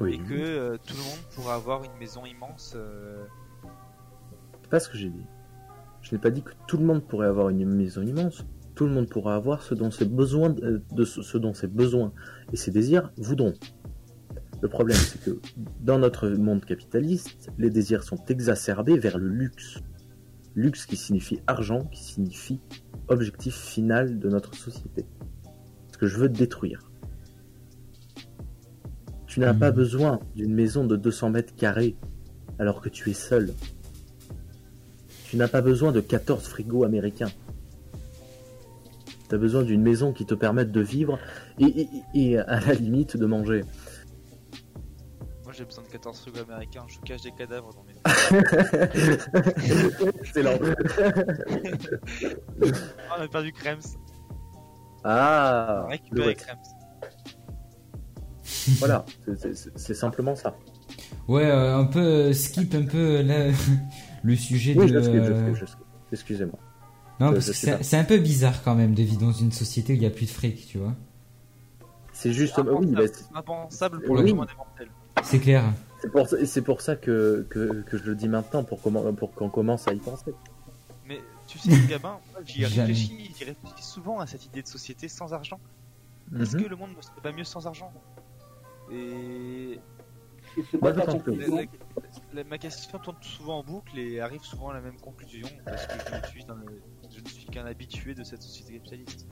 C: oui.
D: et que euh, tout le monde pourra avoir une maison immense.
C: C'est pas ce que j'ai dit. Je n'ai pas dit que tout le monde pourrait avoir une maison immense. Tout le monde pourra avoir ce dont ses besoins, de ce dont ses besoins et ses désirs voudront. Le problème, c'est que dans notre monde capitaliste, les désirs sont exacerbés vers le luxe. Luxe qui signifie argent, qui signifie objectif final de notre société. Ce que je veux détruire. Tu n'as pas hmm. besoin d'une maison de 200 mètres carrés alors que tu es seul. Tu n'as pas besoin de 14 frigos américains. Tu as besoin d'une maison qui te permette de vivre et, à la limite de manger.
D: J'ai besoin de 14 frigos américains, je cache des cadavres dans mes.
C: Excellent.
D: on a perdu Krems.
C: Ah,
D: récupéré Krems.
C: Voilà, c'est simplement ça.
A: Ouais, euh, un peu euh, skip un peu là, le sujet de.
C: Je Excusez-moi.
A: Non, parce que c'est un peu bizarre quand même de vivre dans une société où il n'y a plus de fric, tu vois.
C: C'est juste. Oui,
D: bah, impensable pour le commun des mortels.
A: C'est clair.
C: C'est pour, c'est pour ça que, que, que, je le dis maintenant, pour, pour qu'on commence à y penser.
D: Mais tu sais, Gabin, j'y réfléchis, réfléchis souvent à cette idée de société sans argent. Est-ce mhm. que le monde ne serait pas mieux sans argent? Et. ma question tourne souvent en boucle et arrive souvent à la même conclusion parce que je, suis, je ne suis qu'un habitué de cette société capitaliste.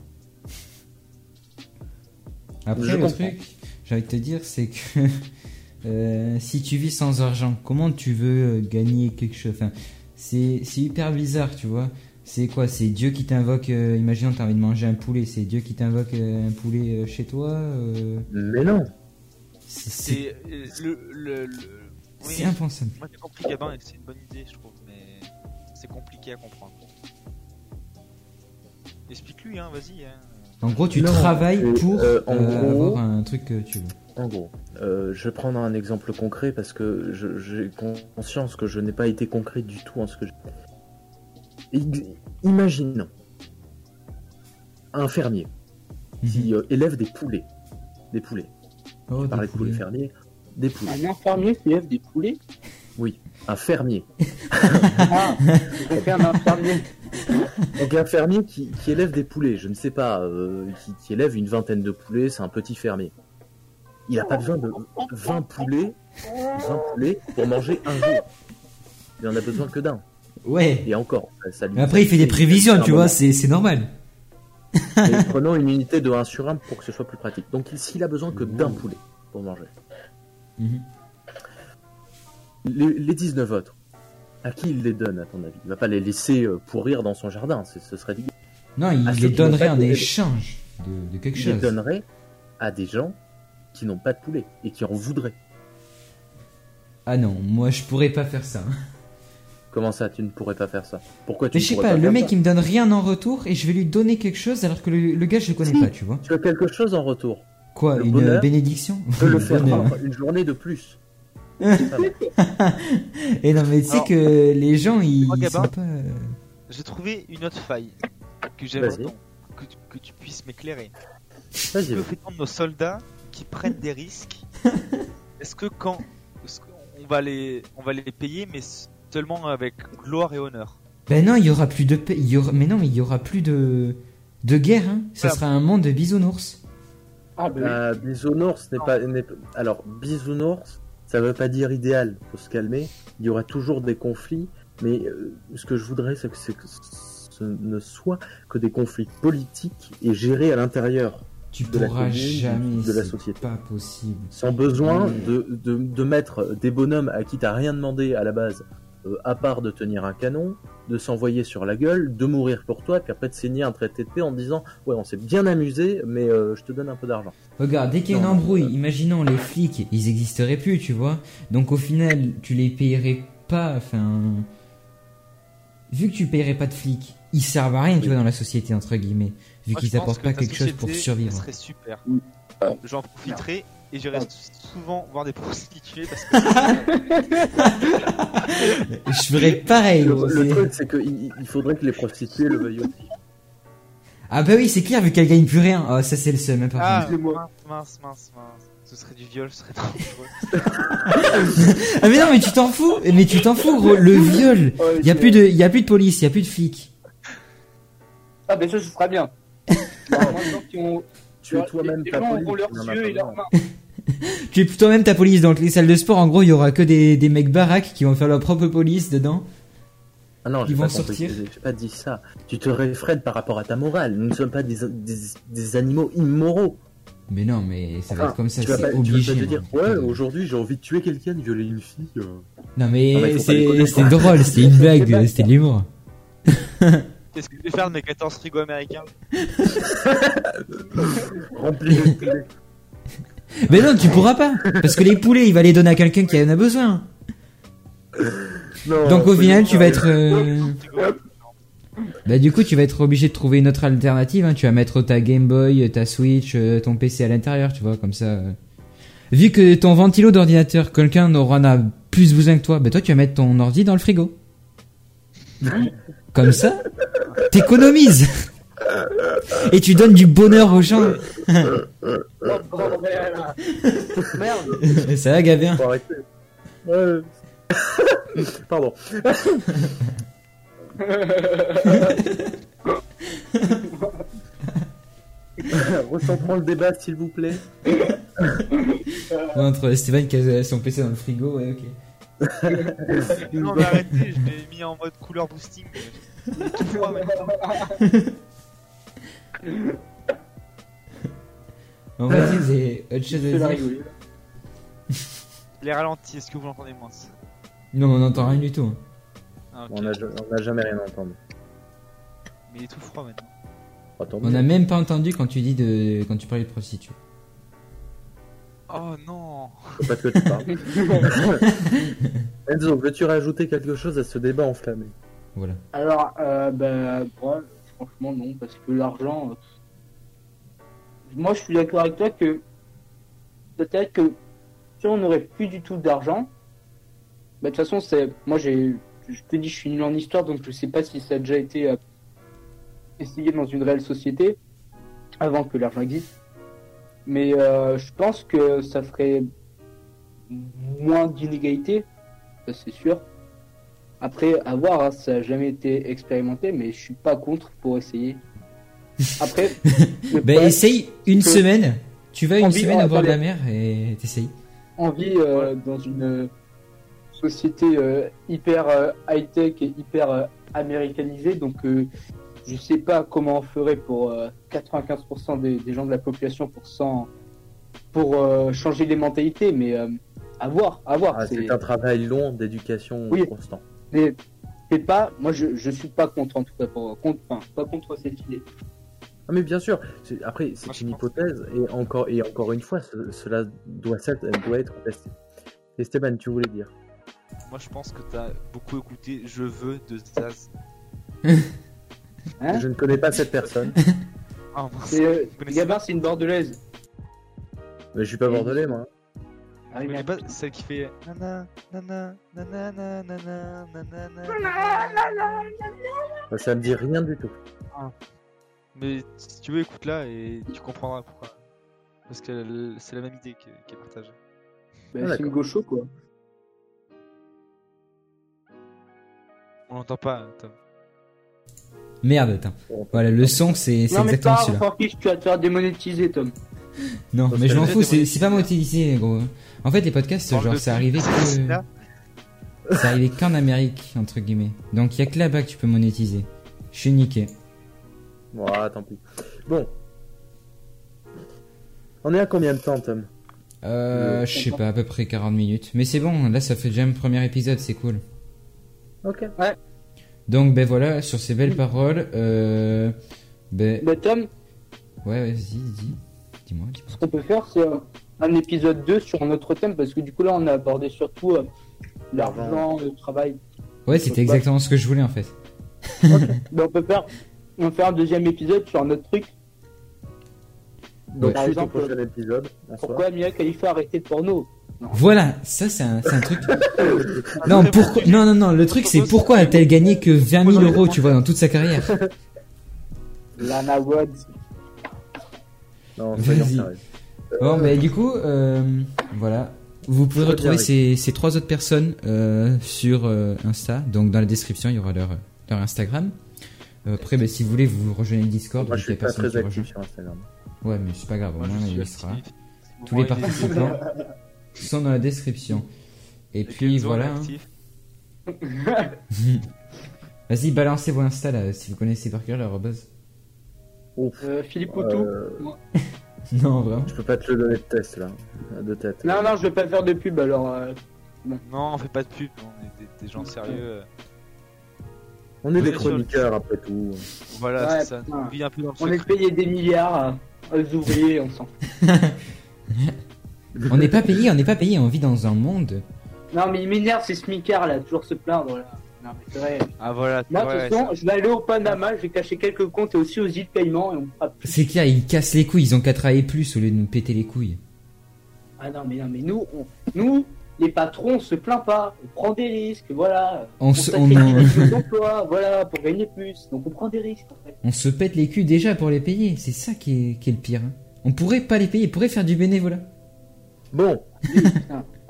A: Après, le truc, j'ai envie de te dire, c'est que euh, si tu vis sans argent, comment tu veux euh, gagner quelque chose? Enfin, c'est, hyper bizarre, tu vois. C'est quoi? C'est Dieu qui t'invoque. Euh, imaginons, tu as envie de manger un poulet. C'est Dieu qui t'invoque un poulet chez toi
C: Mais non
D: C'est, le. le,
A: c'est impensable.
D: Moi, j'ai compris, Gabin, et c'est une bonne idée, je trouve, mais c'est compliqué à comprendre. Explique-lui, hein, vas-y. Hein.
A: En gros, tu travailles pour avoir un truc que tu veux.
C: En gros, euh, je vais prendre un exemple concret parce que j'ai conscience que je n'ai pas été concret du tout en ce que je... Imaginons un fermier qui mhm. euh, élève des poulets. Des poulets.
A: Oh,
C: je parlais de poulets fermiers. Des poulets.
B: Un fermier qui élève des poulets?
C: Oui, un fermier.
B: ah, un fermier.
C: Donc un fermier qui, élève des poulets, je ne sais pas, euh, qui, qui élève une vingtaine de poulets, c'est un petit fermier. Il n'a pas besoin de 20 poulets, 20 poulets pour manger un jour. Il en a besoin que d'un.
A: Ouais.
C: Et encore,
A: ça lui Après, il fait des prévisions, tu vois, c'est normal.
C: prenons une unité de 1 sur 1 pour que ce soit plus pratique. Donc, s'il a besoin que d'un poulet pour manger. Mhm. Les, 19 autres, à qui il les donne, à ton avis? Il va pas les laisser euh, pourrir dans son jardin, ce serait dégueu.
A: Non, il les donnerait en échange de, quelque chose. Il
C: les donnerait à des gens qui n'ont pas de poulet et qui en voudraient.
A: Ah non, moi je pourrais pas faire ça.
C: Comment ça, tu ne pourrais pas faire ça? Pourquoi tu
A: Mais je sais pas, le mec il me donne rien en retour et je vais lui donner quelque chose alors que le, gars je le connais pas, tu vois.
C: Tu as quelque chose en retour.
A: Quoi Une bénédiction
C: peux le faire une journée de plus.
A: et non mais tu sais que les gens ils, sont pas... Euh,
D: J'ai trouvé une autre faille que j'aimerais que, que, tu puisses m'éclairer.
C: Vas-y.
D: Tu peux nos soldats qui prennent des risques. Est-ce que quand on va les on va les payer mais seulement avec gloire et honneur?
A: Ben non, il y aura plus de il y aura... mais non, mais il y aura plus de de guerre hein. Ça sera un monde de bisounours.
C: Ah ben euh, bisounours n'est pas alors bisounours, ça veut pas dire idéal, faut se calmer. Il y aura toujours des conflits, mais euh, ce que je voudrais c'est que, que ce ne soit que des conflits politiques et gérés à l'intérieur
A: tu pourras jamais de la société. Pas possible.
C: Sans besoin de, de, de, mettre des bonhommes à qui t'as rien demandé à la base, euh, à part de tenir un canon, de s'envoyer sur la gueule, de mourir pour toi, puis après de signer un traité de paix en disant ouais on s'est bien amusé, mais euh, je te donne un peu d'argent.
A: Regarde, dès qu'il y a une embrouille, imaginons les flics, ils existeraient plus, tu vois. Donc au final, tu les payerais pas, enfin, vu que tu payerais pas de flics, ils servent à rien, tu vois, dans la société entre guillemets vu qu'ils apportent pas quelque chose pour survivre.
D: Ça serait super. J'en profiterai et je reste souvent voir des prostituées parce
A: que. je ferais pareil.
C: Le, truc, c'est qu'il il faudrait que les prostituées le veuillent aussi.
A: Ah bah oui, c'est clair, vu qu'elle gagne plus rien. Oh, ça c'est le seul, même pas.
D: Ah, mince, mince, mince, mince. Ce serait du viol, ce serait dangereux.
A: Ah mais non, mais tu t'en fous. Mais tu t'en fous, gros. Le viol. Y a plus de, y a plus de police, y a plus de flics.
B: Ah, ben ça, ce sera bien. Alors, maintenant
C: Tu es toi-même ta
B: gens
C: police.
B: leurs yeux et leurs mains.
A: Tu es toi-même ta police. Donc les salles de sport, en gros, il y aura que des, des mecs baraques qui vont faire leur propre police dedans.
C: Ah non,
A: Ils vont
C: pas
A: sortir.
C: j'ai pas dit ça. Tu te réfrènes par rapport à ta morale. Nous ne sommes pas des, des, des animaux immoraux.
A: Mais non, mais ça va
C: Enfin,
A: être comme ça, c'est
C: pas, tu vas
A: obligé.
C: pas te dire,
A: hein.
C: ouais, aujourd'hui j'ai envie de tuer quelqu'un, de violer une fille. euh.
A: Non
C: mais
A: mais c'est c'était drôle, c'était une blague, c'était de l'humour.
D: Qu'est-ce que je vais faire de mes 14 frigos américains
C: Rempli de poulet.
A: Mais non, tu pourras pas, parce que les poulets, il va les donner à quelqu'un qui en a besoin.
C: Non,
A: Donc au final, tu vas être, euh, bah du coup, tu vas être obligé de trouver une autre alternative. Hein. Tu vas mettre ta Game Boy, ta Switch, euh, ton PC à l'intérieur, tu vois, comme ça. euh. Vu que ton ventilo d'ordinateur, quelqu'un n'aura n'a plus besoin que toi, bah toi, tu vas mettre ton ordi dans le frigo. Comme ça, t'économises. Et tu donnes du bonheur aux gens.
B: Oh. Merde.
A: Ça va, Gavin
C: Faut arrêter. Ouais. Pardon. Recentrons le débat, s'il vous plaît.
A: Entre Steven qui a son PC dans le frigo, ouais, ok.
D: Non, mais arrêtez, je l'ai mis en mode couleur boosting. Il est tout froid maintenant.
A: On va dire, vous avez autre chose à dire.
D: Les ralentis, est-ce que vous l'entendez moins
A: Non, on n'entend rien du tout.
D: ah.
C: On n'a jamais rien entendu.
D: Mais il est tout froid maintenant.
C: Attends,
A: On n'a même pas entendu quand tu dis de quand tu parlais de prostituée.
D: Oh non
C: pas tu parles. Enzo, veux-tu rajouter quelque chose à ce débat enflammé?
B: Alors, bah, franchement, non, parce que l'argent. euh, Moi, je suis d'accord avec toi que peut-être que si on n'aurait plus du tout d'argent, bah, de toute façon, c'est. Moi, j'ai. Je te dis, je suis nul en histoire, donc je sais pas si ça a déjà été euh, essayé dans une réelle société avant que l'argent existe. Mais je pense que ça ferait moins d'inégalités, ça c'est sûr. Après, à voir, hein, ça n'a jamais été expérimenté, mais je suis pas contre pour essayer. Après,
A: Bah,
B: problème,
A: essaye une
B: que-
A: semaine. Tu vas une
B: Envie-
A: semaine au bord de la mer et t'essayes.
B: on vit euh, dans une euh, société euh, hyper euh, high-tech et hyper euh, américanisée, donc euh, je sais pas comment on ferait pour euh, 95% des, des gens de la population pour, euh, changer les mentalités, mais euh, à voir, à voir.
C: Ah,
B: c'est-
C: C'est un travail long d'éducation
B: Oui.
C: constant.
B: Mais c'est pas, moi je, je suis pas contre en tout cas, pour, contre, enfin, pas contre cette idée.
C: Ah mais bien sûr, après c'est une hypothèse et encore et encore une fois, ce- cela doit être, doit être testé. Esteban, tu voulais dire?
D: Moi je pense que t'as beaucoup écouté Je veux de Zaz.
B: Hein?
C: Je ne connais pas cette personne,
D: Ah,
B: euh, Gabin, c'est une bordelaise.
C: mais je suis pas bordelais moi.
B: Ah,
D: connaissez
B: mais-
D: pas celle qui fait nana nana nana nana nana nana
C: Bah, Ça me dit rien du tout.
D: Mais si tu veux écoute-la et tu comprendras pourquoi. Parce que c'est la même idée que- qu'elle partage.
B: bah,
C: Ah,
B: c'est une gaucho quoi.
D: On l'entend pas, Tom.
A: Merde, attends. Voilà, le son, c'est c'est
B: Non mais
A: exactement
B: pas,
A: celui-là.
B: Tu vas te faire démonétiser, Tom.
A: Non,
C: Parce
A: mais je m'en fous, c'est pas monétisé, gros. En fait, les podcasts,
D: Parle
A: genre,
D: de
A: c'est arrivé que. C'est arrivé qu'en Amérique, entre guillemets. Donc, il y a que là-bas que tu peux monétiser. Je suis niqué.
C: Bon, tant pis. Bon. On est à combien de temps, Tom?
A: Euh, je sais pas, à peu près 40 minutes. Mais c'est bon, là, ça fait déjà un premier épisode, c'est cool.
C: Ok.
A: Donc, ben voilà, sur ces belles paroles, euh. Ben.
B: Bah Tom,
A: Ouais, ouais, vas-y, dis. Dis-moi,
B: ce qu'on peut faire, c'est euh, un épisode 2 sur un autre thème, parce que du coup là, on a abordé surtout euh, l'argent, le travail.
A: Ouais, c'était exactement ce que je voulais, en fait.
B: Bah, on peut faire, on fait un deuxième épisode sur un autre truc.
C: Donc,
B: Par exemple,
C: prochain épisode.
B: Pourquoi Mia Khalifa a arrêté le porno?
A: Voilà, ça, c'est un, c'est un truc. Non, pourquoi, non, non, non, le truc, c'est pourquoi a-t-elle gagné que 20 000 euros, tu vois, dans toute sa carrière?
B: Lana Woods.
C: Non, soyons
A: Vas-y.
C: sérieux.
A: Bon, mais du coup, euh, voilà. Vous pouvez retrouver ces, ces trois autres personnes euh, sur euh, Insta. Donc, dans la description, il y aura leur, leur Instagram. Après, bah, si vous voulez, vous rejoignez le Discord.
C: Moi, je suis pas très actif sur Instagram.
A: Ouais, mais c'est pas grave, au
D: Moi,
A: moins il sera. Tous les participants sont dans la description. Et puis voilà. hein. Vas-y, balancez vos Insta là, si vous connaissez par cœur leur buzz.
C: Ouf.
B: Euh, Philippe Poutou.
C: Euh,
A: Non, vraiment.
C: je peux pas te le donner de test là, de tête.
B: Non, non, je vais pas faire de pub alors. euh,
D: Non, on fait pas de pub, on est des, des gens sérieux. euh.
C: On est des
D: Bien sûr.
C: chroniqueurs après tout.
D: Voilà,
B: Ouais,
D: c'est ça.
B: putain.
D: On vit un peu dans le
B: on est
D: secret.
B: payé des milliards à- aux ouvriers, on s'en fout.
A: On n'est pas payé, on n'est pas payé, on vit dans un monde.
B: Non, mais il m'énerve ces smicards là, toujours se plaindre là. Non, mais c'est vrai.
D: Ah voilà, c'est
B: Moi, de
D: vrai,
B: toute façon, je vais aller au Panama, je vais cacher quelques comptes et aussi aux îles Caïmans et on plus.
A: C'est clair, ils cassent les couilles, ils ont qu'à travailler plus au lieu de nous péter les couilles.
B: Ah non, mais non, mais nous, on- nous, les patrons, on se plaint pas. On prend des risques, voilà.
A: On se- on-
B: sacrifie nos emplois, voilà, pour gagner plus. Donc on prend des risques en fait.
A: On se pète les culs déjà pour les payer, c'est ça qui est, qui est le pire. hein. On pourrait pas les payer, on pourrait faire du bénévolat.
C: Bon,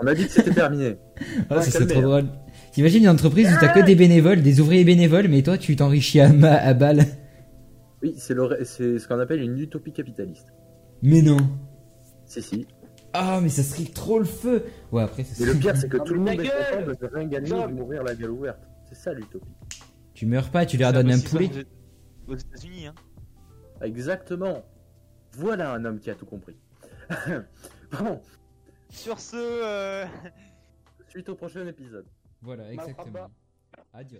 C: on a dit que c'était terminé.
A: Ah,
C: Ouais,
A: ça serait trop
C: hein.
A: drôle. T'imagines une entreprise où t'as que des bénévoles, des ouvriers bénévoles, mais toi tu t'enrichis à, ma- à balle.
C: Oui, c'est ce qu'on appelle une utopie capitaliste.
A: Mais non.
C: Si, si.
A: Ah, mais ça serait trop le feu. Ouais, après, ça
C: Mais le pire, c'est que tout le monde est content de rien gagner et de mourir la gueule ouverte. C'est ça l'utopie.
A: Tu meurs pas, tu leur donnes un poulet.
D: aux États-Unis. Hein.
C: Exactement. Voilà un homme qui a tout compris. bon,
D: Sur ce, euh...
C: suite au prochain épisode.
A: Voilà, exactement. Adios.